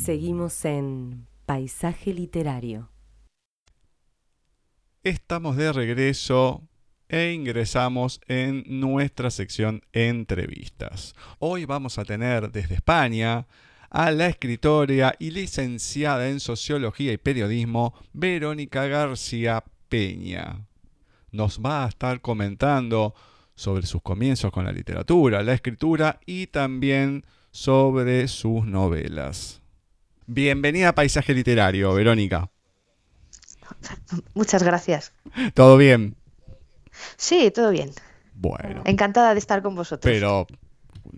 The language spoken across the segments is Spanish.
Seguimos en Paisaje Literario. Estamos de regreso e ingresamos en nuestra sección entrevistas. Hoy vamos a tener desde España a la escritora y licenciada en Sociología y Periodismo Verónica García Peña. Nos va a estar comentando sobre sus comienzos con la literatura, la escritura y también sobre sus novelas. Bienvenida a Paisaje Literario, Verónica. Muchas gracias. ¿Todo bien? Sí, todo bien. Bueno. Encantada de estar con vosotros. Pero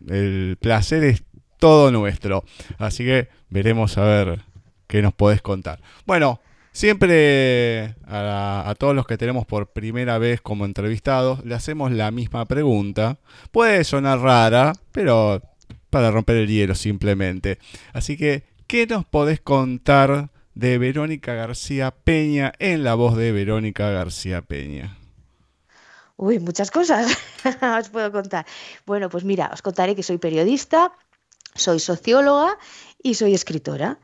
el placer es todo nuestro. Así que veremos a ver qué nos podés contar. Bueno, siempre a, a, todos los que tenemos por primera vez como entrevistados, le hacemos la misma pregunta. Puede sonar rara, pero para romper el hielo simplemente. Así que, ¿qué nos podés contar de Verónica García Peña en la voz de Verónica García Peña? Uy, muchas cosas os puedo contar. Bueno, pues mira, os contaré que soy periodista, soy socióloga y soy escritora.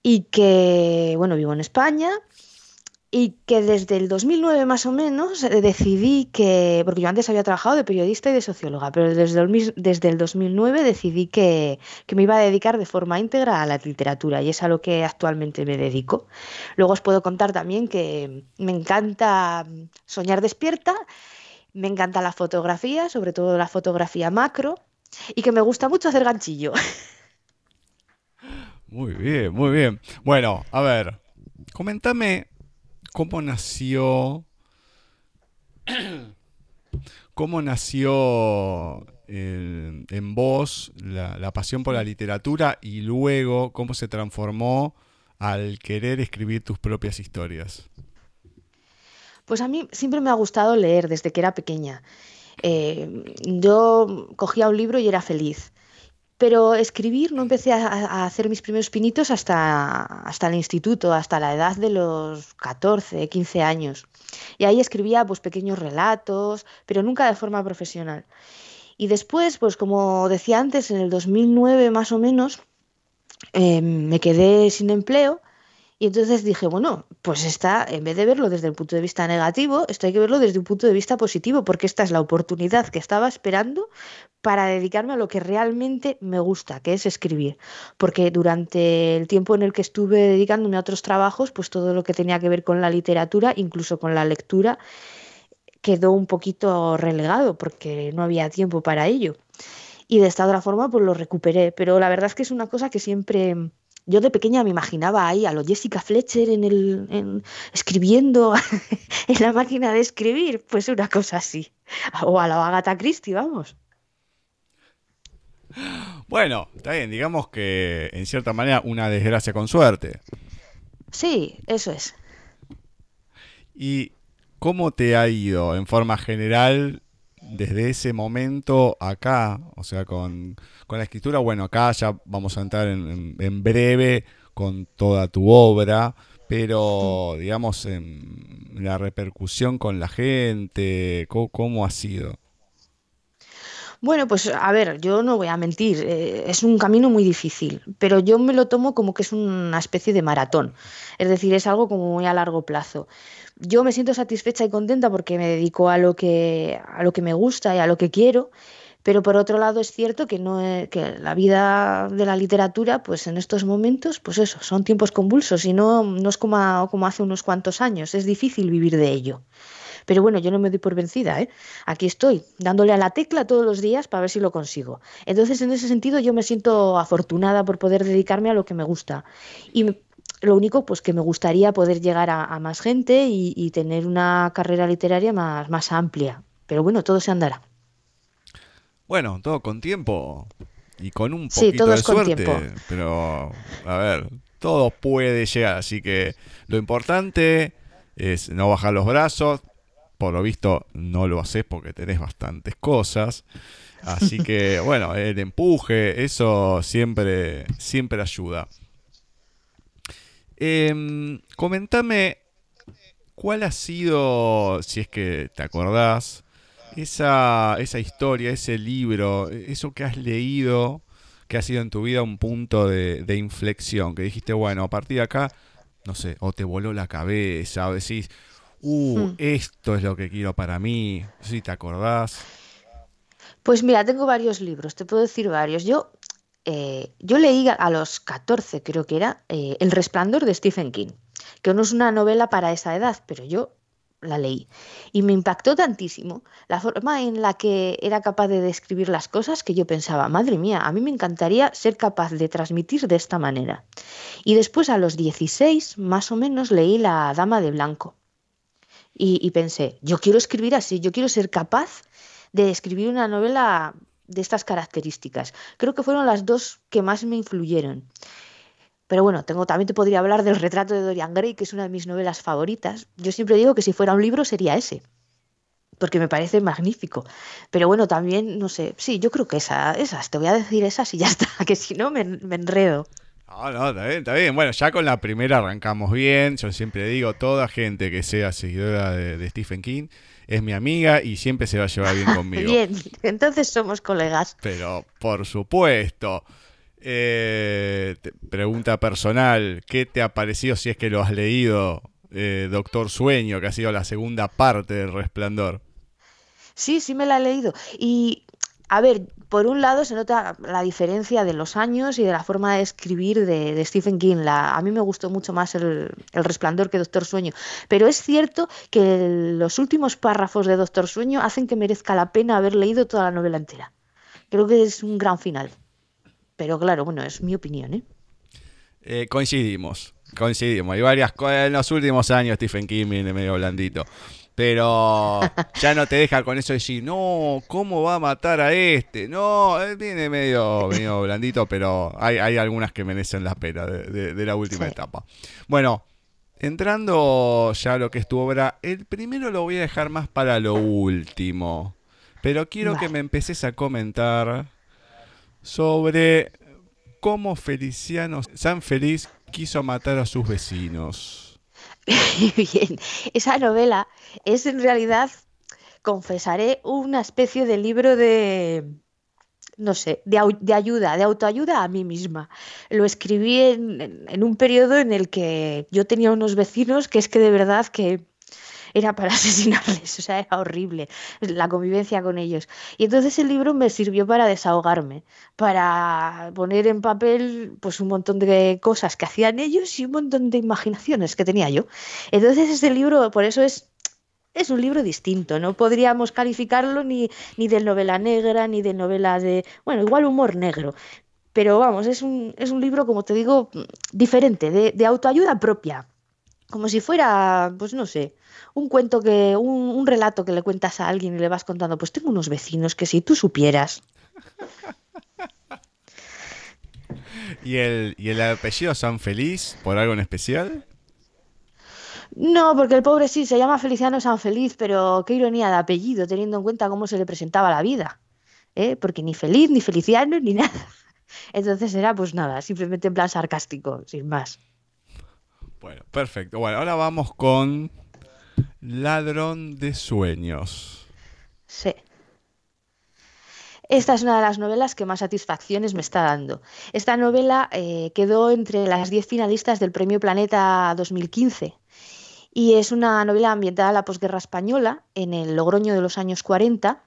Y que, bueno, vivo en España y que desde el 2009 más o menos decidí que, porque yo antes había trabajado de periodista y de socióloga, pero desde el, desde el 2009 decidí que, que, me iba a dedicar de forma íntegra a la literatura y es a lo que actualmente me dedico. Luego os puedo contar también que me encanta soñar despierta, me encanta la fotografía, sobre todo la fotografía macro, y que me gusta mucho hacer ganchillo. Muy bien, muy bien. Bueno, a ver, coméntame cómo nació. ¿Cómo nació eh, en vos la, pasión por la literatura y luego cómo se transformó al querer escribir tus propias historias? Pues a mí siempre me ha gustado leer desde que era pequeña. Eh, yo cogía un libro y era feliz. Pero escribir no empecé a, hacer mis primeros pinitos hasta, hasta el instituto, hasta la edad de los 14, 15 años. Y ahí escribía pues pequeños relatos, pero nunca de forma profesional. Y después, pues como decía antes, en el 2009 más o menos, eh, me quedé sin empleo y entonces dije, bueno, pues esta, en vez de verlo desde el punto de vista negativo, esto hay que verlo desde un punto de vista positivo, porque esta es la oportunidad que estaba esperando para dedicarme a lo que realmente me gusta, que es escribir. Porque durante el tiempo en el que estuve dedicándome a otros trabajos, pues todo lo que tenía que ver con la literatura, incluso con la lectura, quedó un poquito relegado, porque no había tiempo para ello. Y de esta otra forma, pues lo recuperé. Pero la verdad es que es una cosa que siempre yo de pequeña me imaginaba ahí a lo Jessica Fletcher en el, en, escribiendo en la máquina de escribir, pues una cosa así. O a la Agatha Christie, vamos. Bueno, está bien, digamos que en cierta manera una desgracia con suerte. Sí, eso es. ¿Y cómo te ha ido en forma general desde ese momento acá, o sea, con, con, la escritura, bueno, acá ya vamos a entrar en, en, breve con toda tu obra, pero digamos, en la repercusión con la gente, ¿cómo, cómo ha sido? Bueno, pues a ver, yo no voy a mentir, eh, es un camino muy difícil, pero yo me lo tomo como que es una especie de maratón, es decir, es algo como muy a largo plazo. Yo me siento satisfecha y contenta porque me dedico a lo que, a lo que me gusta y a lo que quiero, pero por otro lado es cierto que, no es, que la vida de la literatura, pues en estos momentos, pues eso, son tiempos convulsos y no, no es como, como hace unos cuantos años, es difícil vivir de ello. Pero bueno, yo no me doy por vencida, ¿eh? Aquí estoy, dándole a la tecla todos los días para ver si lo consigo. Entonces, en ese sentido, yo me siento afortunada por poder dedicarme a lo que me gusta. Y lo único, pues que me gustaría poder llegar a, a más gente y, y, tener una carrera literaria más, más amplia. Pero bueno, todo se andará. Bueno, todo con tiempo y con un poquito sí, todo de es con suerte. tiempo. Pero, a ver, todo puede llegar. Así que lo importante es no bajar los brazos, por lo visto no lo haces porque tenés bastantes cosas. Así que, bueno, el empuje, eso siempre, siempre ayuda. Eh, comentame cuál ha sido, si es que te acordás, esa, esa historia, ese libro, eso que has leído que ha sido en tu vida un punto de, de inflexión? Que dijiste, bueno, a partir de acá, no sé, o te voló la cabeza, o decís, uh, Hmm. esto es lo que quiero para mí, si te acordás. Pues mira, tengo varios libros, te puedo decir varios. Yo, eh, yo leí a los 14, creo que era, eh, El Resplandor de Stephen King, que no es una novela para esa edad, pero yo la leí. Y me impactó tantísimo la forma en la que era capaz de describir las cosas que yo pensaba, madre mía, a mí me encantaría ser capaz de transmitir de esta manera. Y después a los 16, más o menos, leí La Dama de Blanco. Y, pensé, yo quiero escribir así, yo quiero ser capaz de escribir una novela de estas características. Creo que fueron las dos que más me influyeron. Pero bueno, tengo, también te podría hablar del retrato de Dorian Gray, que es una de mis novelas favoritas. Yo siempre digo que si fuera un libro sería ese, porque me parece magnífico. Pero bueno, también, no sé, sí, yo creo que esa, esas, te voy a decir esas y ya está, que si no me enredo. No, no, está bien, está bien. Bueno, ya con la primera arrancamos bien. Yo siempre digo, toda gente que sea seguidora de, de Stephen King es mi amiga y siempre se va a llevar bien conmigo. Bien, entonces somos colegas. Pero, por supuesto. Eh, pregunta personal, ¿qué te ha parecido si es que lo has leído, eh, Doctor Sueño, que ha sido la segunda parte del Resplandor? Sí, sí me la he leído. Y, a ver, por un lado se nota la diferencia de los años y de la forma de escribir de, Stephen King. A mí me gustó mucho más el, Resplandor que Doctor Sueño. Pero es cierto que los últimos párrafos de Doctor Sueño hacen que merezca la pena haber leído toda la novela entera. Creo que es un gran final. Pero claro, bueno, es mi opinión, ¿eh? Eh, coincidimos, coincidimos. Hay varias cosas en los últimos años Stephen King viene medio blandito. Pero ya no te deja con eso de decir, no, ¿cómo va a matar a este? No, él viene medio, medio blandito, pero hay, hay algunas que merecen la pena de, de- de la última Sí. etapa. Bueno, entrando ya a lo que es tu obra, el primero lo voy a dejar más para lo último. Pero quiero que me empeces a comentar sobre cómo Feliciano San Feliz quiso matar a sus vecinos. Bien, esa novela es en realidad, confesaré, una especie de libro de, no sé, de, de ayuda, de autoayuda a mí misma. Lo escribí en, en- en un periodo en el que yo tenía unos vecinos que es que de verdad que era para asesinarles, o sea, era horrible la convivencia con ellos. Y entonces el libro me sirvió para desahogarme, para poner en papel pues un montón de cosas que hacían ellos y un montón de imaginaciones que tenía yo. Entonces este libro, por eso es es un libro distinto, no podríamos calificarlo ni, ni de novela negra, ni de novela de, bueno, igual humor negro, pero vamos, es un, es un libro, como te digo, diferente, de, de autoayuda propia, como si fuera, pues no sé, un cuento que, un, un relato que le cuentas a alguien y le vas contando, pues tengo unos vecinos que si tú supieras. ¿Y el, ¿Y el apellido San Feliz por algo en especial? No, porque el pobre sí, se llama Feliciano San Feliz, pero qué ironía de apellido, teniendo en cuenta cómo se le presentaba la vida, ¿eh? Porque ni feliz, ni feliciano, ni nada. Entonces era pues nada, simplemente en plan sarcástico, sin más. Bueno, perfecto. Bueno, ahora vamos con Ladrón de Sueños. Sí. Esta es una de las novelas que más satisfacciones me está dando. Esta novela eh, quedó entre las 10 finalistas del Premio Planeta 2015 y es una novela ambientada en la posguerra española, en el Logroño de los años 40,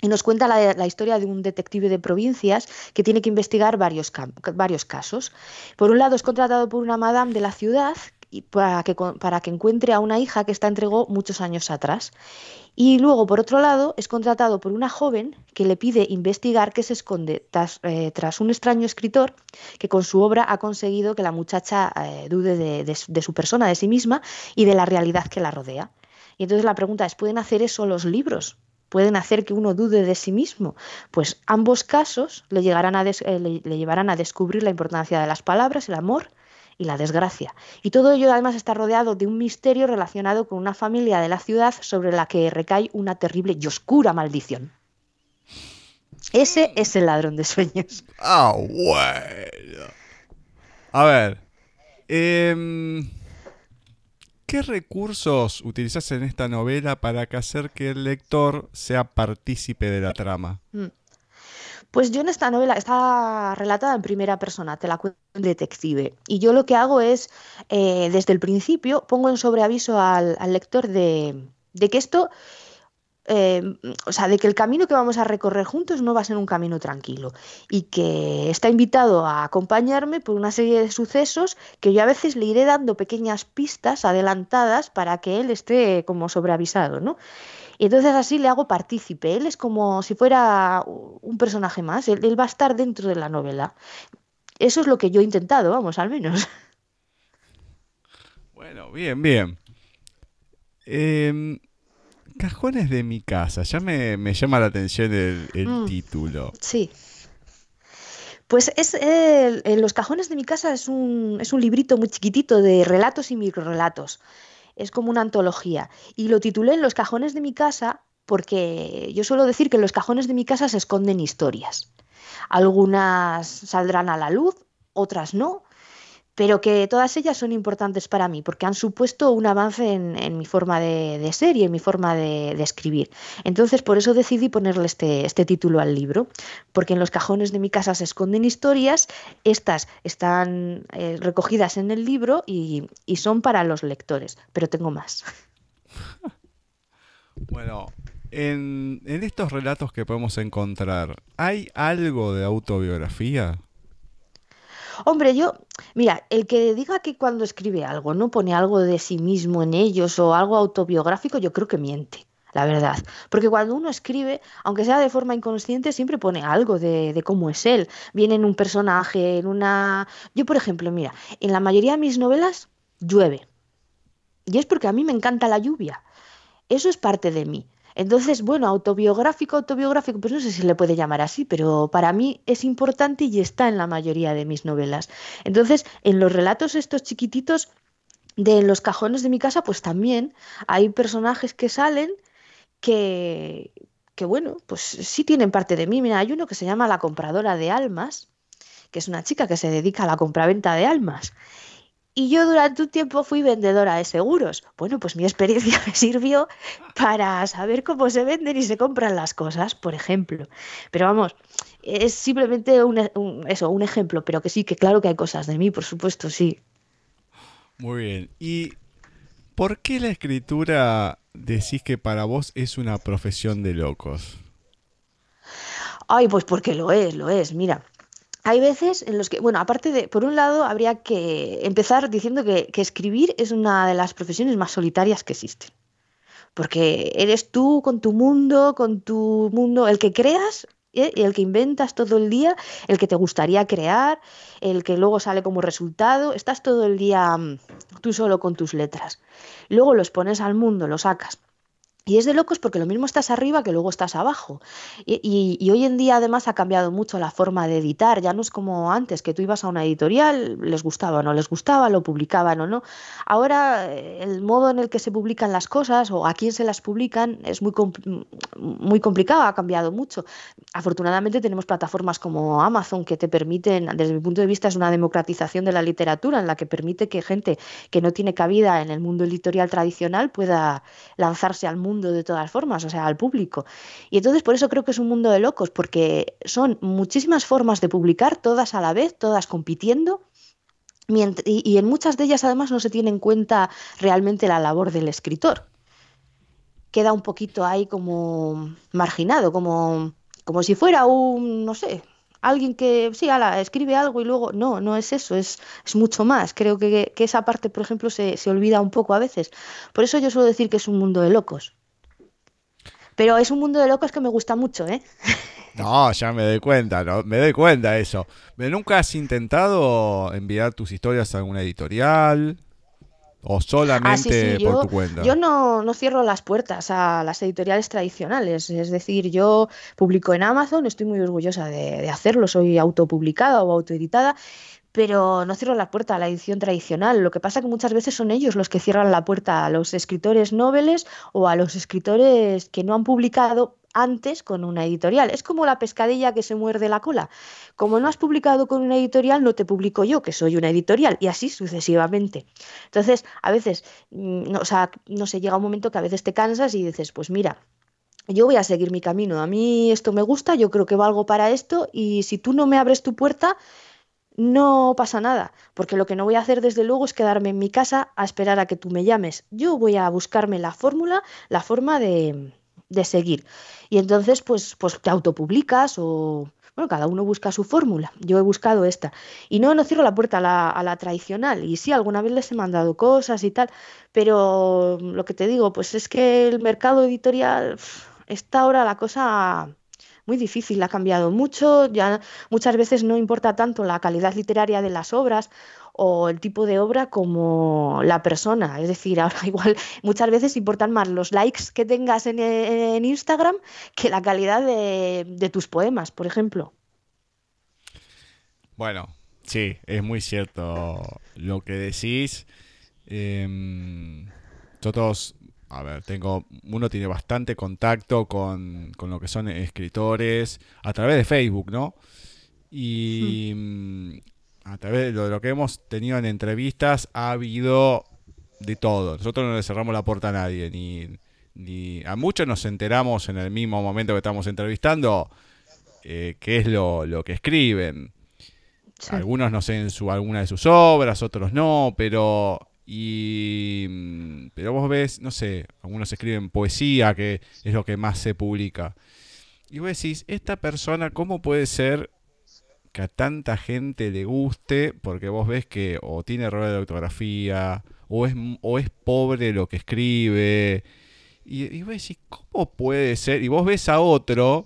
y nos cuenta la, historia de un detective de provincias que tiene que investigar varios, varios casos. Por un lado, es contratado por una madame de la ciudad para, que, para que encuentre a una hija que esta entregó muchos años atrás. Y luego, por otro lado, es contratado por una joven que le pide investigar qué se esconde tras, eh, tras un extraño escritor que con su obra ha conseguido que la muchacha eh, dude de, de de su persona, de sí misma y de la realidad que la rodea. Y entonces la pregunta es, ¿pueden hacer eso los libros? ¿Pueden hacer que uno dude de sí mismo? Pues ambos casos le, llegarán a des- eh, le- le llevarán a descubrir la importancia de las palabras, el amor y la desgracia. Y todo ello además está rodeado de un misterio relacionado con una familia de la ciudad sobre la que recae una terrible y oscura maldición. Ese es el ladrón de sueños. Ah, bueno. A ver. em, ¿Qué recursos utilizas en esta novela para hacer que el lector sea partícipe de la trama? Pues yo en esta novela está relatada en primera persona, te la cuento un detective. Y yo lo que hago es, eh, desde el principio, pongo en sobreaviso al, lector de, que esto, eh, o sea, de que el camino que vamos a recorrer juntos no va a ser un camino tranquilo. Y que está invitado a acompañarme por una serie de sucesos que yo a veces le iré dando pequeñas pistas adelantadas para que él esté como sobreavisado, ¿no? Y entonces así le hago partícipe. Él es como si fuera un personaje más. Él, va a estar dentro de la novela. Eso es lo que yo he intentado, vamos, al menos. Bueno, bien, bien. Em, cajones de mi casa. Ya me, llama la atención el, mm, título. Sí. Pues es en los cajones de mi casa es un, es un librito muy chiquitito de relatos y microrelatos es como una antología. Y lo titulé En los cajones de mi casa porque yo suelo decir que en los cajones de mi casa se esconden historias. Algunas saldrán a la luz, otras no, pero que todas ellas son importantes para mí porque han supuesto un avance en, mi forma de, ser y en mi forma de, escribir. Entonces, por eso decidí ponerle este, este, título al libro, porque en los cajones de mi casa se esconden historias, estas están eh, recogidas en el libro y, son para los lectores, pero tengo más. Bueno, en, en estos relatos que podemos encontrar, ¿hay algo de autobiografía? Hombre, yo, mira, el que diga que cuando escribe algo no pone algo de sí mismo en ellos o algo autobiográfico, yo creo que miente. La verdad, porque cuando uno escribe, aunque sea de forma inconsciente, siempre pone algo de, de cómo es él. Viene en un personaje, en una... Yo, por ejemplo, mira, en la mayoría de mis novelas llueve. Y es porque a mí me encanta la lluvia. Eso es parte de mí. Entonces, bueno, autobiográfico, autobiográfico, pues no sé si le puede llamar así, pero para mí es importante y está en la mayoría de mis novelas. Entonces, en los relatos estos chiquititos de los cajones de mi casa, pues también hay personajes que salen que, que bueno, pues sí tienen parte de mí. Mira, hay uno que se llama la compradora de almas, que es una chica que se dedica a la compraventa de almas. Y yo durante un tiempo fui vendedora de seguros. Bueno, pues mi experiencia me sirvió para saber cómo se venden y se compran las cosas, por ejemplo. Pero vamos, es simplemente un, eso, un ejemplo, pero que sí, que claro que hay cosas de mí, por supuesto, sí. Muy bien. ¿Y por qué la escritura decís que para vos es una profesión de locos? Ay, pues porque lo es, lo es. Mira, hay veces en los que, bueno, aparte de, por un lado, habría que empezar diciendo que, escribir es una de las profesiones más solitarias que existen. Porque eres tú con tu mundo, con tu mundo, el que creas ¿eh? el que inventas todo el día, el que te gustaría crear, el que luego sale como resultado. Estás todo el día mm, tú solo con tus letras. Luego los pones al mundo, los sacas. Y es de locos porque lo mismo estás arriba que luego estás abajo. Y, hoy en día además ha cambiado mucho la forma de editar. Ya no es como antes, que tú ibas a una editorial, les gustaba o no les gustaba, lo publicaban o no. Ahora eh, el modo en el que se publican las cosas o a quién se las publican es muy, muy complicado, ha cambiado mucho. Afortunadamente tenemos plataformas como Amazon que te permiten, desde mi punto de vista, es una democratización de la literatura en la que permite que gente que no tiene cabida en el mundo editorial tradicional pueda lanzarse al mundo de todas formas, o sea, al público. Y entonces por eso creo que es un mundo de locos, porque son muchísimas formas de publicar, todas a la vez, todas compitiendo. Y, en muchas de ellas además no se tiene en cuenta realmente la labor del escritor. Queda un poquito ahí como marginado, como, como si fuera un, no sé, alguien que sí, ala, escribe algo y luego no, no es eso, es, es mucho más. Creo que, que, esa parte, por ejemplo, se, se olvida un poco a veces. Por eso yo suelo decir que es un mundo de locos. Pero es un mundo de locos que me gusta mucho, ¿eh? No, ya me doy cuenta, no, me doy cuenta eso. ¿Nunca has intentado enviar tus historias a alguna editorial? ¿O solamente ah, por tu cuenta? Yo no, no cierro las puertas a las editoriales tradicionales. Es decir, yo publico en Amazon, estoy muy orgullosa de, de hacerlo, soy autopublicada o autoeditada pero no cierro la puerta a la edición tradicional. Lo que pasa es que muchas veces son ellos los que cierran la puerta a los escritores noveles o a los escritores que no han publicado antes con una editorial. Es como la pescadilla que se muerde la cola. Como no has publicado con una editorial, no te publico yo, que soy una editorial, y así sucesivamente. Entonces, a veces, mm, no, o sea, no sé, llega un momento que a veces te cansas y dices, pues mira, yo voy a seguir mi camino. A mí esto me gusta, yo creo que valgo para esto y si tú no me abres tu puerta, no pasa nada, porque lo que no voy a hacer desde luego es quedarme en mi casa a esperar a que tú me llames. Yo voy a buscarme la fórmula, la forma de, de seguir. Y entonces, pues, pues te autopublicas o, bueno, cada uno busca su fórmula. Yo he buscado esta. Y no, no cierro la puerta a la, tradicional. Y sí, alguna vez les he mandado cosas y tal. Pero lo que te digo, pues es que el mercado editorial está ahora la cosa muy difícil, ha cambiado mucho, ya muchas veces no importa tanto la calidad literaria de las obras o el tipo de obra como la persona. Es decir, ahora igual muchas veces importan más los likes que tengas en, Instagram que la calidad de, tus poemas, por ejemplo. Bueno, sí, es muy cierto lo que decís. Todos, a ver, tengo, uno tiene bastante contacto con, con, lo que son escritores a través de Facebook, ¿no? Y hmm a través de lo que hemos tenido en entrevistas, ha habido de todo. Nosotros no le cerramos la puerta a nadie, ni, a muchos nos enteramos en el mismo momento que estamos entrevistando eh, qué es lo, que escriben. Algunos no sé en su, alguna de sus obras, otros no, pero y pero vos ves, no sé, algunos escriben poesía, que es lo que más se publica. Y vos decís, esta persona, ¿cómo puede ser que a tanta gente le guste, porque vos ves que o tiene errores de ortografía, o es, o es pobre lo que escribe. Y, vos decís, ¿cómo puede ser? Y vos ves a otro,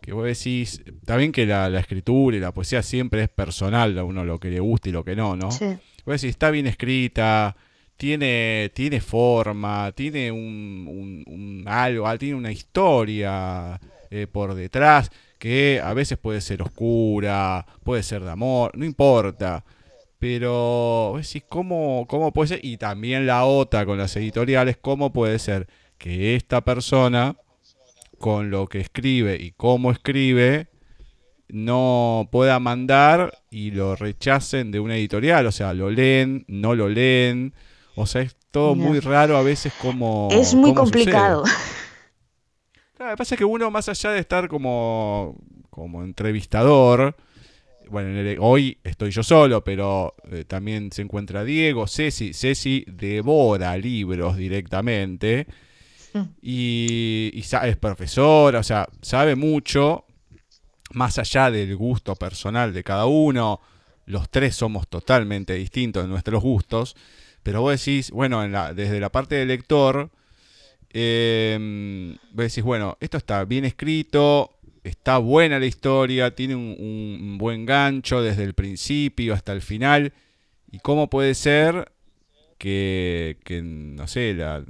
que vos decís, bien que la, escritura y la poesía siempre es personal, a uno lo que le gusta y lo que no, ¿no? Sí. Vos decís, está bien escrita, tiene, tiene forma, tiene un, algo, tiene una historia eh, por detrás que a veces puede ser oscura, puede ser de amor, no importa. Pero, ¿cómo, ¿cómo puede ser? Y también la otra con las editoriales, ¿cómo puede ser que esta persona, con lo que escribe y cómo escribe, no pueda mandar y lo rechacen de una editorial? O sea, lo leen, no lo leen. O sea, es todo muy raro a veces como... Es muy complicado. Claro, lo que pasa es que uno, más allá de estar como, como entrevistador, bueno, hoy estoy yo solo, pero eh, también se encuentra Diego, Ceci. Ceci devora libros directamente mm. y, y es profesora, o sea, sabe mucho, más allá del gusto personal de cada uno. Los tres somos totalmente distintos en nuestros gustos, pero vos decís, bueno, en la, desde la parte del lector, eh, decís, bueno, esto está bien escrito, está buena la historia, tiene un, buen gancho desde el principio hasta el final. ¿Y cómo puede ser que, no sé, la,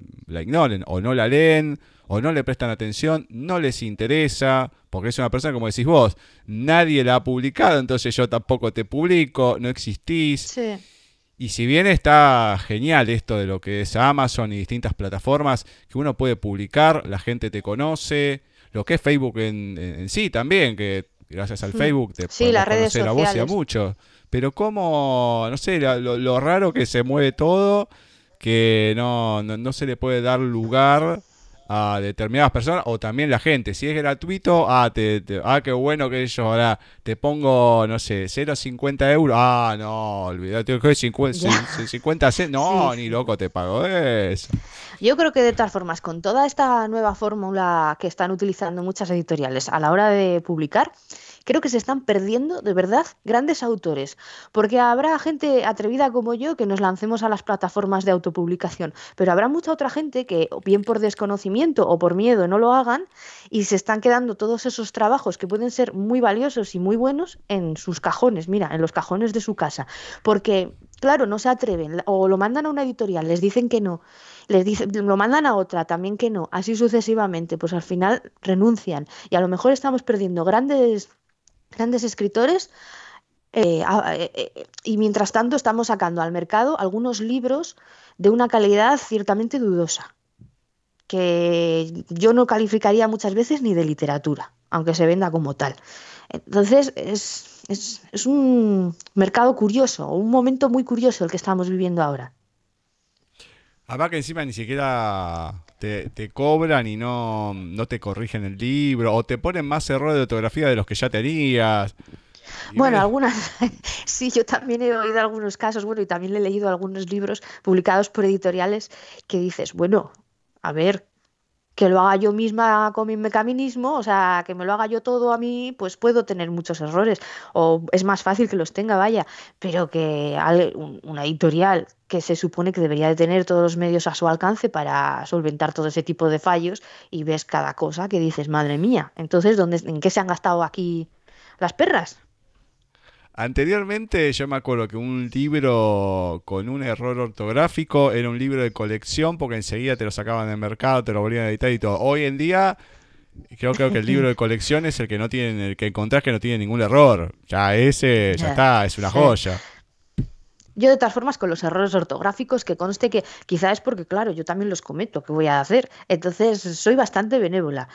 ignoren o no la leen o no le prestan atención, no les interesa, porque es una persona, como decís vos, nadie la ha publicado, entonces yo tampoco te publico, no existís. Sí. Y si bien está genial esto de lo que es Amazon y distintas plataformas que uno puede publicar, la gente te conoce, lo que es Facebook en, sí también, que gracias al mm. Facebook te sí, las redes conocer a vos y a muchos. Pero como, no sé, lo, raro que se mueve todo, que no, no se le puede dar lugar a determinadas personas o también la gente. Si es gratuito, ah, te, ah qué bueno que yo ahora te pongo, no sé, 0,50 euros. Ah, no, olvídate que 50, 50 No, ni loco te pago eso. Yo creo que de todas formas, con toda esta nueva fórmula que están utilizando muchas editoriales a la hora de publicar, creo que se están perdiendo de verdad grandes autores, porque habrá gente atrevida como yo que nos lancemos a las plataformas de autopublicación, pero habrá mucha otra gente que, bien por desconocimiento o por miedo, no lo hagan y se están quedando todos esos trabajos que pueden ser muy valiosos y muy buenos en sus cajones, mira, en los cajones de su casa, porque claro, no se atreven o lo mandan a una editorial, les dicen que no, les dicen, lo mandan a otra, también que no, así sucesivamente, pues al final renuncian y a lo mejor estamos perdiendo grandes grandes escritores. Eh, eh, eh, y mientras tanto estamos sacando al mercado algunos libros de una calidad ciertamente dudosa, que yo no calificaría muchas veces ni de literatura, aunque se venda como tal. Entonces es, es, es un mercado curioso, un momento muy curioso el que estamos viviendo ahora. Además que encima ni siquiera te, cobran y no, no te corrigen el libro, o te ponen más errores de ortografía de los que ya tenías. Bueno, algunas, sí, yo también he oído algunos casos, bueno, y también he leído algunos libros publicados por editoriales que dices, bueno, a ver, que lo haga yo misma con mi mecanismo, o sea, que me lo haga yo todo a mí, pues puedo tener muchos errores, o es más fácil que los tenga, vaya, pero que una editorial que se supone que debería de tener todos los medios a su alcance para solventar todo ese tipo de fallos y ves cada cosa que dices, madre mía, entonces, ¿dónde, ¿en qué se han gastado aquí las perras? Anteriormente yo me acuerdo que un libro con un error ortográfico era un libro de colección porque enseguida te lo sacaban del mercado, te lo volvían a editar y todo. Hoy en día creo, creo que el libro de colección es el que no tiene, el que encontrás que no tiene ningún error. Ya ese, ya está, es una joya. Yo de todas formas con los errores ortográficos que conste que quizás es porque claro, yo también los cometo, ¿qué voy a hacer? Entonces soy bastante benévola.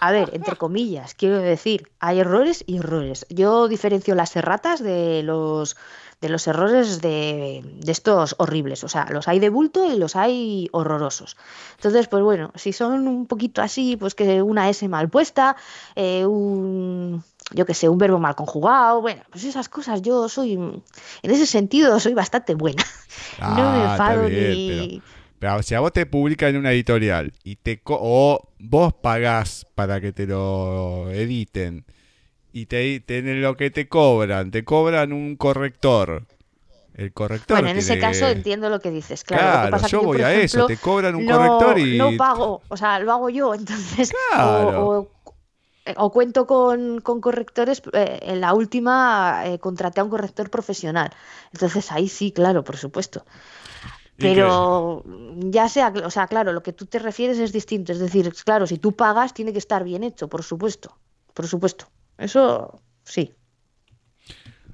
A ver, entre comillas, quiero decir, hay errores y errores. Yo diferencio las erratas de los de los errores de, estos horribles. O sea, los hay de bulto y los hay horrorosos. Entonces, pues bueno, si son un poquito así, pues que una S mal puesta, eh, un yo que sé, un verbo mal conjugado, bueno, pues esas cosas yo soy, en ese sentido soy bastante buena. no me ah, enfado ni... Pero si a vos te publican en una editorial y te o vos pagás para que te lo editen y te, te lo que te cobran, te cobran un corrector. El corrector. Bueno, en ese caso entiendo lo que dices, claro. claro yo voy a eso, te cobran un corrector y. No pago, o sea, lo hago yo, entonces. O, cuento con, correctores, eh, en la última eh, contraté a un corrector profesional. Entonces ahí sí, claro, por supuesto. Pero ya sea, o sea, claro, lo que tú te refieres es distinto. Es decir, claro, si tú pagas, tiene que estar bien hecho, por supuesto. Por supuesto. Eso sí.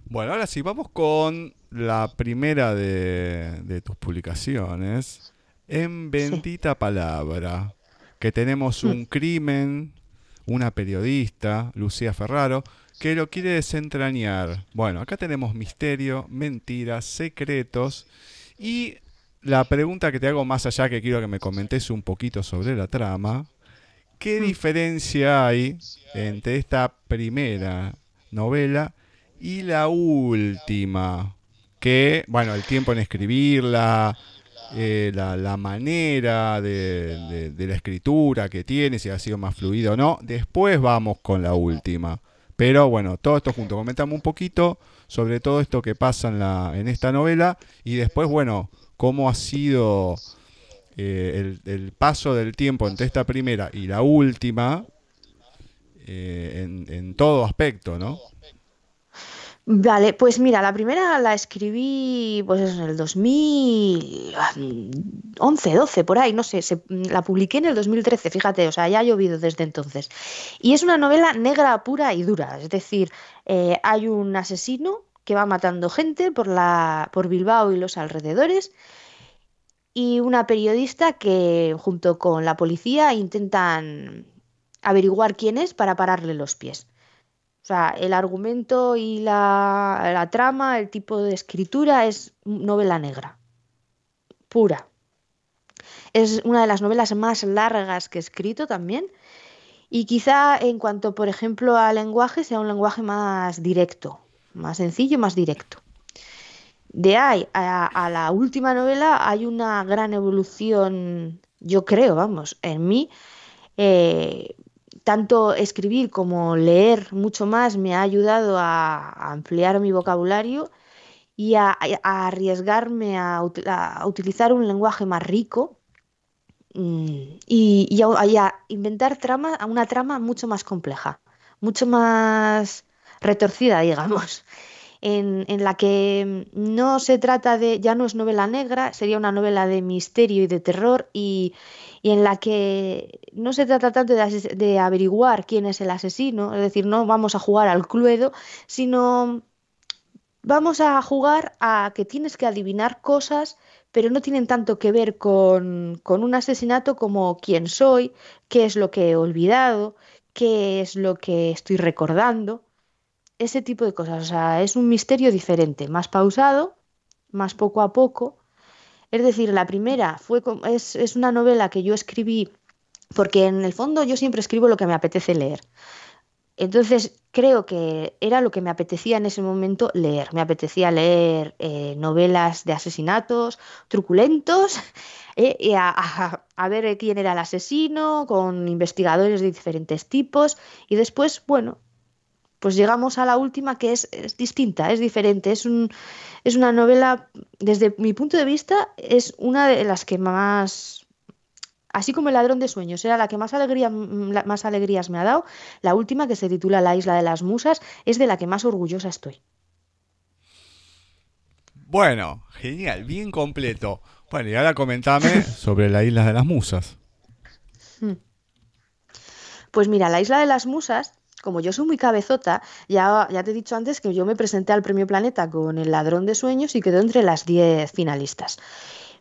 Bueno, ahora sí, vamos con la primera de, tus publicaciones. En Bendita Palabra, que tenemos un mm. crimen, una periodista, Lucía Ferraro, que lo quiere desentrañar. Bueno, acá tenemos misterio, mentiras, secretos y la pregunta que te hago más allá, que quiero que me comentes un poquito sobre la trama, ¿qué mm. diferencia hay entre esta primera novela y la última? Que, bueno, el tiempo en escribirla, eh, la, manera de, la escritura que tiene, si ha sido más fluida o no. Después vamos con la última. Pero bueno, todo esto junto. Comentamos un poquito sobre todo esto que pasa en, la, en esta novela y después, bueno, cómo ha sido eh, el, paso del tiempo entre esta primera y la última eh, en, todo aspecto, ¿no? Vale, pues mira, la primera la escribí pues en el 2011, 12, por ahí, no sé, la publiqué en el 2013, fíjate, o sea, ya ha llovido desde entonces. Y es una novela negra, pura y dura, es decir, eh, hay un asesino que va matando gente por, la, por Bilbao y los alrededores y una periodista que junto con la policía intentan averiguar quién es para pararle los pies. O sea, el argumento y la, trama, el tipo de escritura es novela negra, pura. Es una de las novelas más largas que he escrito también. Y quizá en cuanto, por ejemplo, al lenguaje, sea un lenguaje más directo, más sencillo, más directo. De ahí a, la última novela hay una gran evolución, yo creo, vamos, en mí. Eh, tanto escribir como leer mucho más me ha ayudado a, ampliar mi vocabulario y a, arriesgarme a, utilizar un lenguaje más rico mm, y, a, inventar trama, una trama mucho más compleja, mucho más retorcida, digamos, en, la que no se trata de, ya no es novela negra, sería una novela de misterio y de terror y, en la que no se trata tanto de, de, averiguar quién es el asesino, es decir, no vamos a jugar al cluedo, sino vamos a jugar a que tienes que adivinar cosas pero no tienen tanto que ver con, con, un asesinato como quién soy, qué es lo que he olvidado, qué es lo que estoy recordando ese tipo de cosas. O sea, es un misterio diferente, más pausado, más poco a poco. Es decir, la primera fue, es, es una novela que yo escribí porque en el fondo yo siempre escribo lo que me apetece leer. Entonces creo que era lo que me apetecía en ese momento leer. Me apetecía leer eh, novelas de asesinatos truculentos, eh, y a, ver quién era el asesino, con investigadores de diferentes tipos. Y después, bueno, pues llegamos a la última que es, es distinta, es diferente. Es, un, es una novela, desde mi punto de vista, es una de las que más así como El ladrón de sueños era la que más, alegría, más alegrías me ha dado, la última que se titula La isla de las musas es de la que más orgullosa estoy. Bueno, genial, bien completo. Bueno, y ahora comentame sobre la isla de las musas. Hmm. Pues mira, la isla de las musas, como yo soy muy cabezota, ya, ya te he dicho antes que yo me presenté al Premio Planeta con El ladrón de sueños y quedó entre las 10 finalistas.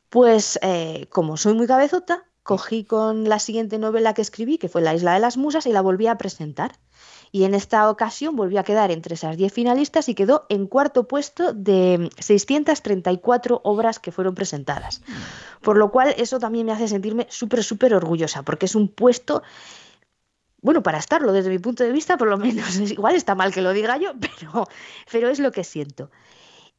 Pues eh, como soy muy cabezota, cogí con la siguiente novela que escribí, que fue La isla de las musas, y la volví a presentar. Y en esta ocasión volví a quedar entre esas 10 finalistas y quedó en cuarto puesto de 634 obras que fueron presentadas. Por lo cual eso también me hace sentirme súper, súper orgullosa, porque es un puesto bueno, para estarlo desde mi punto de vista, por lo menos, igual está mal que lo diga yo, pero, pero es lo que siento.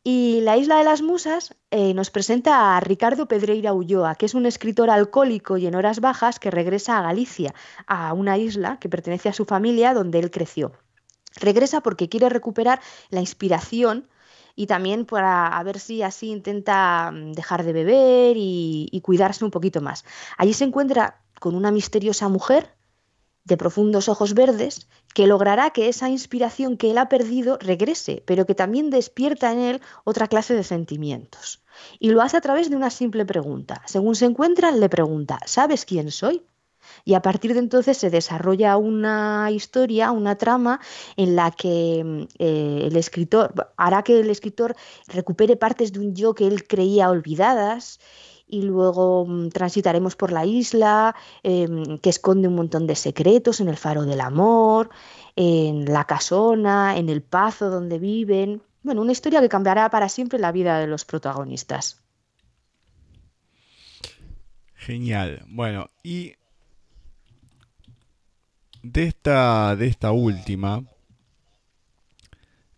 Y La Isla de las Musas eh, nos presenta a Ricardo Pedreira Ulloa, que es un escritor alcohólico y en horas bajas que regresa a Galicia, a una isla que pertenece a su familia donde él creció. Regresa porque quiere recuperar la inspiración y también para ver si así intenta mm, dejar de beber y cuidarse un poquito más. Allí se encuentra con una misteriosa mujer de profundos ojos verdes, que logrará que esa inspiración que él ha perdido regrese, pero que también despierta en él otra clase de sentimientos. Y lo hace a través de una simple pregunta. Según se encuentran, le pregunta, ¿sabes quién soy? Y a partir de entonces se desarrolla una historia, una trama en la que eh, el escritor hará que el escritor recupere partes de un yo que él creía olvidadas y luego mm, transitaremos por la isla em, que esconde un montón de secretos en el faro del amor, en la casona, en el pazo donde viven. Bueno, una historia que cambiará para siempre la vida de los protagonistas. Genial. Bueno, y de esta, de esta última,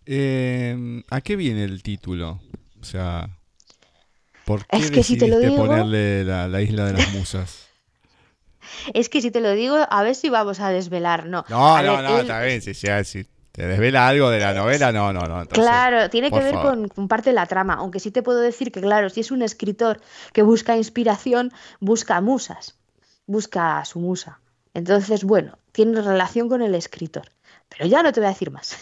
em, ¿a qué viene el título? O sea, ¿Por qué es que si te lo digo, ponerle la, isla de las musas? es que si te lo digo, a ver si vamos a desvelar, no. No, no, no, está bien, si, si, te desvela algo de la novela, no, no, no. claro, tiene que ver con, parte de la trama, aunque sí te puedo decir que, claro, si es un escritor que busca inspiración, busca musas, busca a su musa. Entonces, bueno, tiene relación con el escritor. Pero ya no te voy a decir más.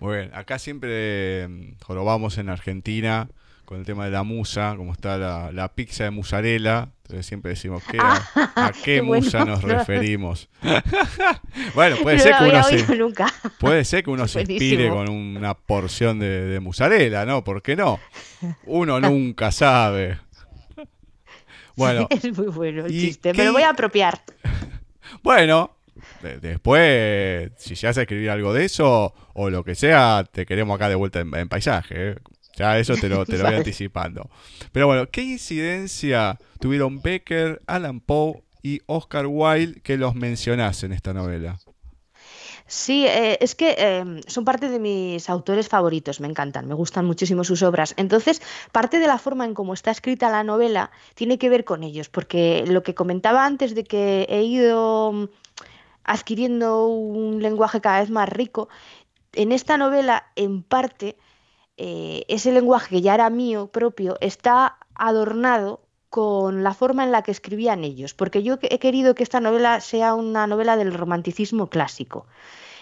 Muy bien, acá siempre mm, jorobamos en Argentina con el tema de la musa, como está la, pizza de musarela. Entonces siempre decimos, ¿qué, a, qué, musa nos referimos? bueno, puede ser, que uno se, puede ser que uno se inspire con una porción de, de musarela, ¿no? ¿Por qué no? Uno nunca sabe. Bueno, es muy bueno el chiste, me lo voy a apropiar. bueno, después, si se hace escribir algo de eso o lo que sea, te queremos acá de vuelta en, paisaje. ¿eh? Ya eso te lo, te lo voy anticipando. Pero bueno, ¿qué incidencia tuvieron Becker, Alan Poe y Oscar Wilde que los mencionas en esta novela? Sí, eh, es que em, son parte de mis autores favoritos, me encantan, me gustan muchísimo sus obras. Entonces, parte de la forma en cómo está escrita la novela tiene que ver con ellos, porque lo que comentaba antes de que he ido mm, adquiriendo un lenguaje cada vez más rico, en esta novela, en parte, eh, ese lenguaje que ya era mío propio está adornado con la forma en la que escribían ellos, porque yo he querido que esta novela sea una novela del romanticismo clásico.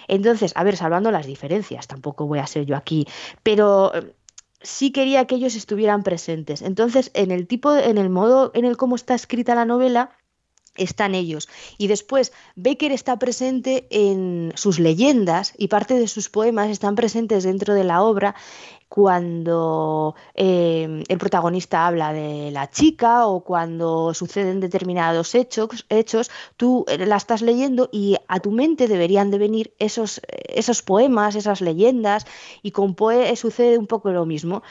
Entonces, a ver, salvando las diferencias, tampoco voy a ser yo aquí, pero eh, sí quería que ellos estuvieran presentes. Entonces, en el tipo, en el modo en el cómo está escrita la novela, están ellos. Y después, Becker está presente en sus leyendas y parte de sus poemas están presentes dentro de la obra cuando eh, el protagonista habla de la chica o cuando suceden determinados hechos, hechos, tú la estás leyendo y a tu mente deberían de venir esos, esos poemas, esas leyendas, y con Poe sucede un poco lo mismo.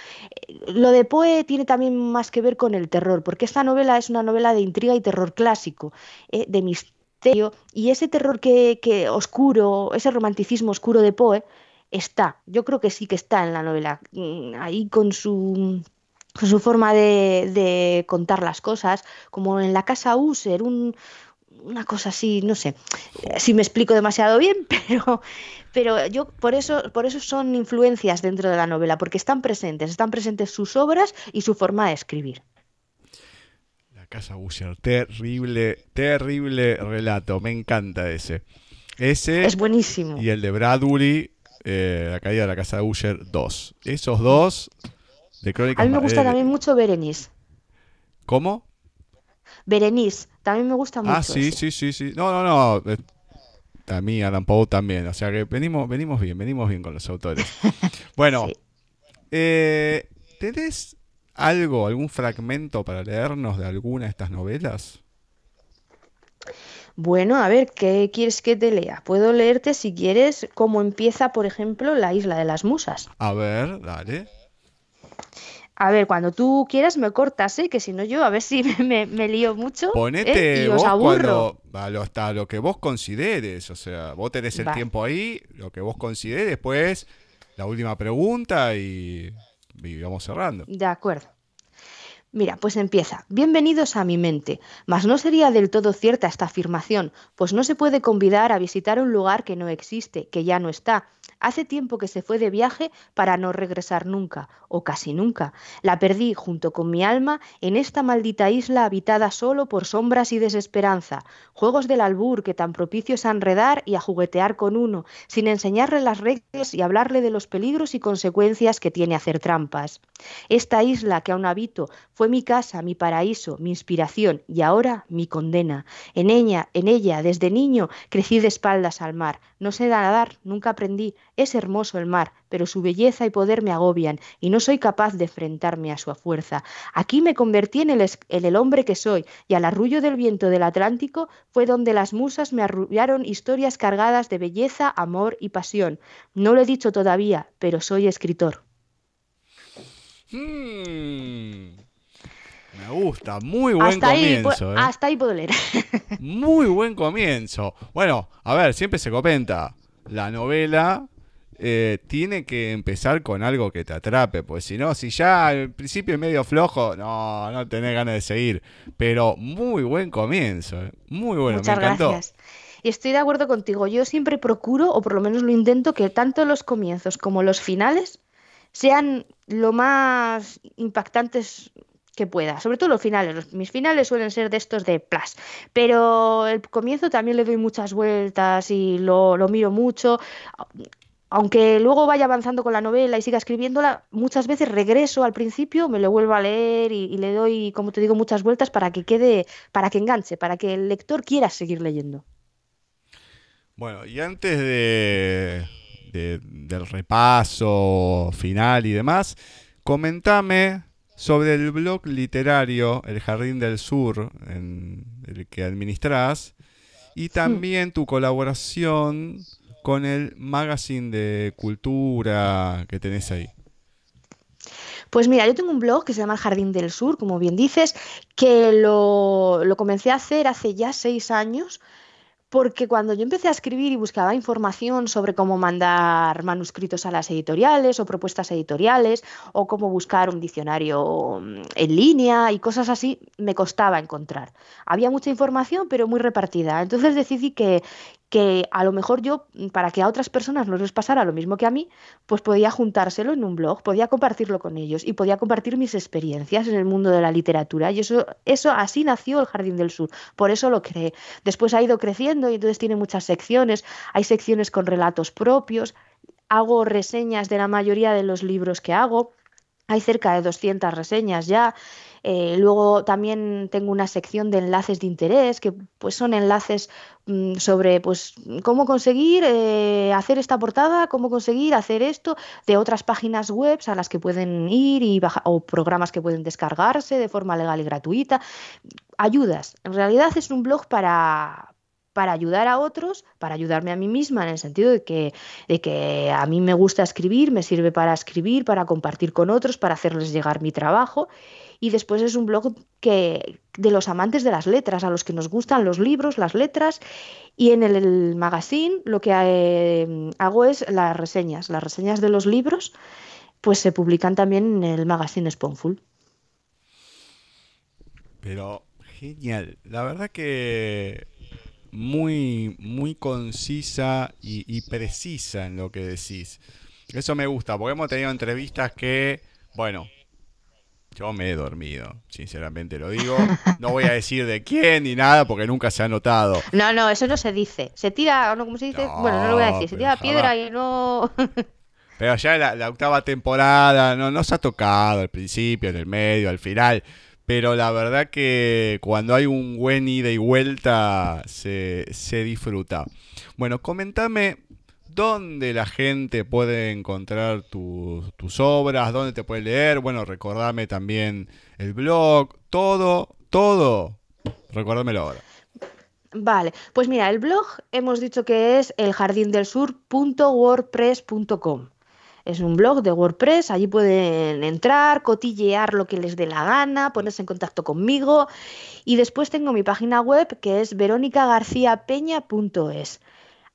Lo de Poe tiene también más que ver con el terror, porque esta novela es una novela de intriga y terror clásico, eh, de misterio, y ese terror que, que oscuro, ese romanticismo oscuro de Poe, está, yo creo que sí que está en la novela, mm, ahí con su, con su forma de, de, contar las cosas, como en la casa User, un, una cosa así, no sé si me explico demasiado bien, pero, pero yo por eso, por eso son influencias dentro de la novela, porque están presentes, están presentes sus obras y su forma de escribir. La casa Usher, terrible, terrible relato, me encanta ese. Ese es buenísimo. Y el de Bradbury, eh, La caída de la casa de Usher 2. Esos dos de Crónicas A mí me gusta eh, también mucho Berenice. ¿Cómo? Berenice, también me gusta mucho. Ah, sí, ese. sí, sí, sí. No, no, no. eh, A mí, Alan Poe también. O sea que venimos, venimos bien, venimos bien con los autores. Bueno, Sí. eh, ¿tenés algo, algún fragmento para leernos de alguna de estas novelas? Bueno, a ver, ¿qué quieres que te lea? Puedo leerte si quieres cómo empieza, por ejemplo, la isla de las musas. A ver, dale. A ver, cuando tú quieras me cortas, ¿eh? Que si no yo a ver si me, me lío mucho ¿eh? Ponete y os aburro. cuando, hasta lo que vos consideres, o sea, vos tenés el Va. tiempo ahí, lo que vos consideres, después la última pregunta y, y vamos cerrando. De acuerdo. Mira, pues empieza. Bienvenidos a mi mente. Mas no sería del todo cierta esta afirmación, pues no se puede convidar a visitar un lugar que no existe, que ya no está. Hace tiempo que se fue de viaje para no regresar nunca, o casi nunca. La perdí junto con mi alma en esta maldita isla habitada solo por sombras y desesperanza, juegos del albur que tan propicios a enredar y a juguetear con uno, sin enseñarle las reglas y hablarle de los peligros y consecuencias que tiene hacer trampas. Esta isla que aún habito fue mi casa, mi paraíso, mi inspiración y ahora mi condena. En ella, en ella, desde niño, crecí de espaldas al mar. No sé nadar, nunca aprendí. Es hermoso el mar, pero su belleza y poder me agobian y no soy capaz de enfrentarme a su fuerza. Aquí me convertí en el, hombre que soy y al arrullo del viento del Atlántico fue donde las musas me arrullaron historias cargadas de belleza, amor y pasión. No lo he dicho todavía, pero soy escritor. Mm, me gusta, muy buen Hasta ahí, pu- comienzo, ¿eh? hasta ahí puedo leer. Muy buen comienzo. Bueno, a ver, siempre se comenta, la novela eh, tiene que empezar con algo que te atrape, pues si no, si ya al principio es medio flojo, no, no tenés ganas de seguir. Pero muy buen comienzo, ¿eh? muy bueno, Muchas me encantó. gracias. Y estoy de acuerdo contigo. Yo siempre procuro, o por lo menos lo intento, que tanto los comienzos como los finales sean lo más impactantes que pueda. Sobre todo los finales. Los- mis finales suelen ser de estos de plas. Pero el comienzo también le doy muchas vueltas y lo, miro mucho. Aunque luego vaya avanzando con la novela y siga escribiéndola, muchas veces regreso al principio, me lo vuelvo a leer y, y le doy, como te digo, muchas vueltas para que quede, para que enganche, para que el lector quiera seguir leyendo. Bueno, y antes de, de- del repaso final y demás, comentame sobre el blog literario El Jardín del Sur, en el que administrás, y también tu colaboración con el magazine de cultura que tenés ahí. Pues mira, yo tengo un blog que se llama El Jardín del Sur, como bien dices, que lo, lo comencé a hacer hace ya seis años, porque cuando yo empecé a escribir y buscaba información sobre cómo mandar manuscritos a las editoriales o propuestas editoriales, o cómo buscar un diccionario mm, en línea y cosas así, me costaba encontrar. Había mucha información, pero muy repartida. Entonces decidí que, que a lo mejor yo, mm, para que a otras personas no les pasara lo mismo que a mí, pues podía juntárselo en un blog, podía compartirlo con ellos y podía compartir mis experiencias en el mundo de la literatura. Y eso, eso así nació el Jardín del Sur, por eso lo creé. Después ha ido creciendo y entonces tiene muchas secciones, hay secciones con relatos propios, hago reseñas de la mayoría de los libros que hago. Hay cerca de 200 reseñas ya. Eh, luego también tengo una sección de enlaces de interés, que pues son enlaces mm, sobre pues cómo conseguir eh, hacer esta portada, cómo conseguir hacer esto, de otras páginas web a las que pueden ir y o programas que pueden descargarse de forma legal y gratuita. Ayudas. En realidad es un blog para, para ayudar a otros, para ayudarme a mí misma, en el sentido de que, de que a mí me gusta escribir, me sirve para escribir, para compartir con otros, para hacerles llegar mi trabajo. Y después es un blog que, de los amantes de las letras, a los que nos gustan los libros, las letras. Y en el, magazine lo que eh, hago es las reseñas. Las reseñas de los libros pues se publican también en el magazine Spoonful. Pero genial. La verdad que muy, muy concisa y, precisa en lo que decís. Eso me gusta, porque hemos tenido entrevistas que, bueno, yo me he dormido, sinceramente lo digo. No voy a decir de quién ni nada porque nunca se ha notado. No, no, eso no se dice. Se tira, ¿no? ¿cómo se dice? bueno, no lo voy a decir. Se tira piedra y no. pero ya la, la octava temporada no, no se ha tocado al principio, en el medio, al final pero la verdad que cuando hay un buen ida y vuelta se, disfruta. Bueno, comentame dónde la gente puede encontrar tus obras, dónde te puede leer. Bueno, recordame también el blog, todo, todo. Recuérdamelo ahora. Vale, pues mira, el blog hemos dicho que es eljardindelsur.wordpress.com. Es un blog de WordPress, allí pueden entrar, cotillear lo que les dé la gana, ponerse en contacto conmigo. Y después tengo mi página web que es veronicagarciapeña.es.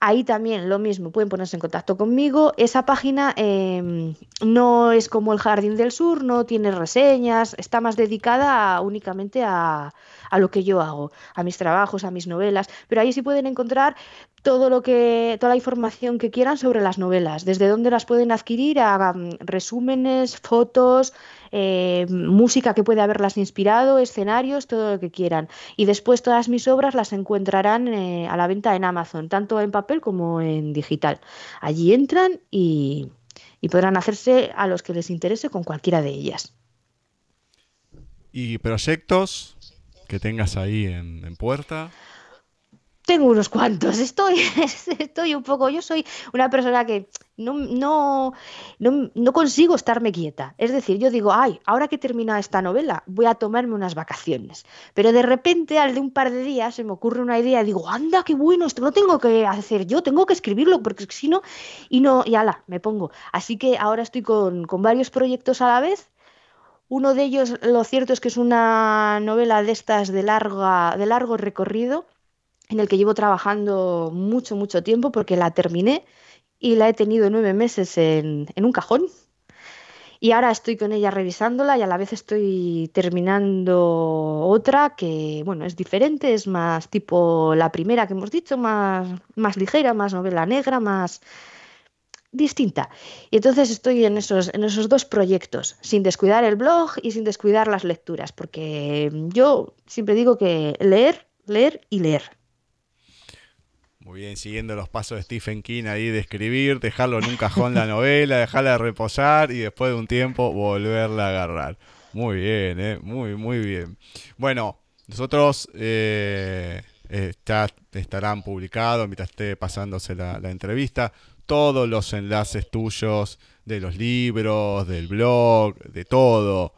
Ahí también lo mismo, pueden ponerse en contacto conmigo. Esa página em, no es como el Jardín del Sur, no tiene reseñas, está más dedicada únicamente a, a lo que yo hago, a mis trabajos, a mis novelas, pero ahí sí pueden encontrar todo lo que, toda la información que quieran sobre las novelas, desde dónde las pueden adquirir, a mm, resúmenes, fotos, eh, música que puede haberlas inspirado, escenarios, todo lo que quieran. Y después todas mis obras las encontrarán eh, a la venta en Amazon, tanto en papel como en digital. Allí entran y, y podrán hacerse a los que les interese con cualquiera de ellas. ¿Y proyectos? que tengas ahí en, puerta? Tengo unos cuantos, estoy, estoy un poco, yo soy una persona que no, no, no, consigo estarme quieta. Es decir, yo digo, ay, ahora que termina esta novela, voy a tomarme unas vacaciones. Pero de repente, al de un par de días, se me ocurre una idea y digo, anda, qué bueno, esto lo tengo que hacer yo, tengo que escribirlo, porque si no, y no, y ala, me pongo. Así que ahora estoy con, con varios proyectos a la vez uno de ellos, lo cierto es que es una novela de estas de, larga, de largo recorrido, en el que llevo trabajando mucho, mucho tiempo, porque la terminé y la he tenido nueve meses en, un cajón. Y ahora estoy con ella revisándola y a la vez estoy terminando otra que, bueno, es diferente, es más tipo la primera que hemos dicho, más, más ligera, más novela negra, más, distinta. Y entonces estoy en esos, en esos dos proyectos, sin descuidar el blog y sin descuidar las lecturas, porque yo siempre digo que leer, leer y leer. Muy bien, siguiendo los pasos de Stephen King ahí de escribir, dejarlo en un cajón la novela, dejarla reposar y después de un tiempo volverla a agarrar. Muy bien, ¿eh? muy, muy bien. Bueno, nosotros eh, eh, estarán publicados mientras esté pasándose la entrevista todos los enlaces tuyos de los libros, del blog, de todo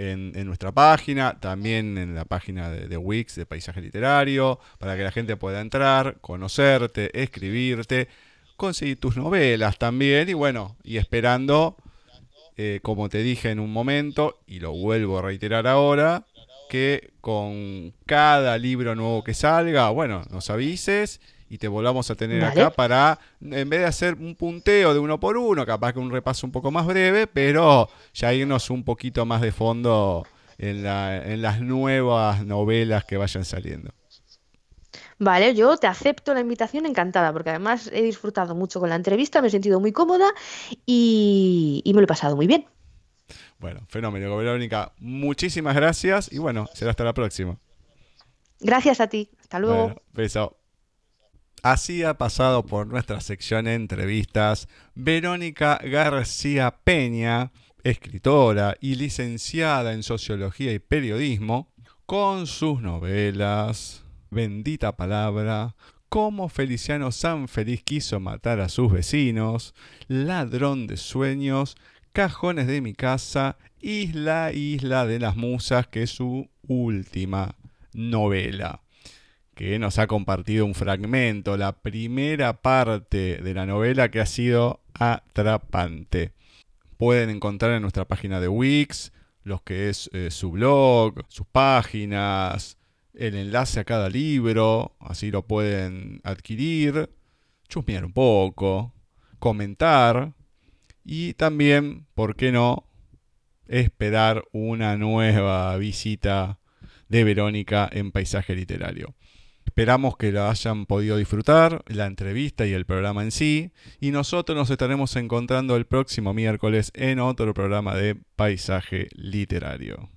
en, nuestra página, también en la página de, Wix de Paisaje Literario, para que la gente pueda entrar, conocerte, escribirte, conseguir tus novelas también y bueno, y esperando, eh, como te dije en un momento, y lo vuelvo a reiterar ahora, que con cada libro nuevo que salga, bueno, nos avises y te volvamos a tener acá para, en vez de hacer un punteo de uno por uno, capaz que un repaso un poco más breve, pero ya irnos un poquito más de fondo en, en las nuevas novelas que vayan saliendo. Vale, yo te acepto la invitación encantada, porque además he disfrutado mucho con la entrevista, me he sentido muy cómoda y, me lo he pasado muy bien. Bueno, fenómeno, Verónica. Muchísimas gracias y bueno, será hasta la próxima. Gracias a ti. Hasta luego. beso. Así ha pasado por nuestra sección de entrevistas. Verónica García Peña, escritora y licenciada en sociología y periodismo, con sus novelas. Bendita Palabra, Cómo Feliciano Sanfeliz quiso matar a sus vecinos, Ladrón de Sueños, Cajones de mi casa, Isla, Isla de las Musas, que es su última novela que nos ha compartido un fragmento, la primera parte de la novela que ha sido atrapante. Pueden encontrar en nuestra página de Wix los que es eh, su blog, sus páginas, el enlace a cada libro, así lo pueden adquirir, chusmear un poco, comentar y también, ¿por qué no?, esperar una nueva visita de Verónica en Paisaje Literario. Esperamos que la hayan podido disfrutar, la entrevista y el programa en sí, y nosotros nos estaremos encontrando el próximo miércoles en otro programa de Paisaje Literario.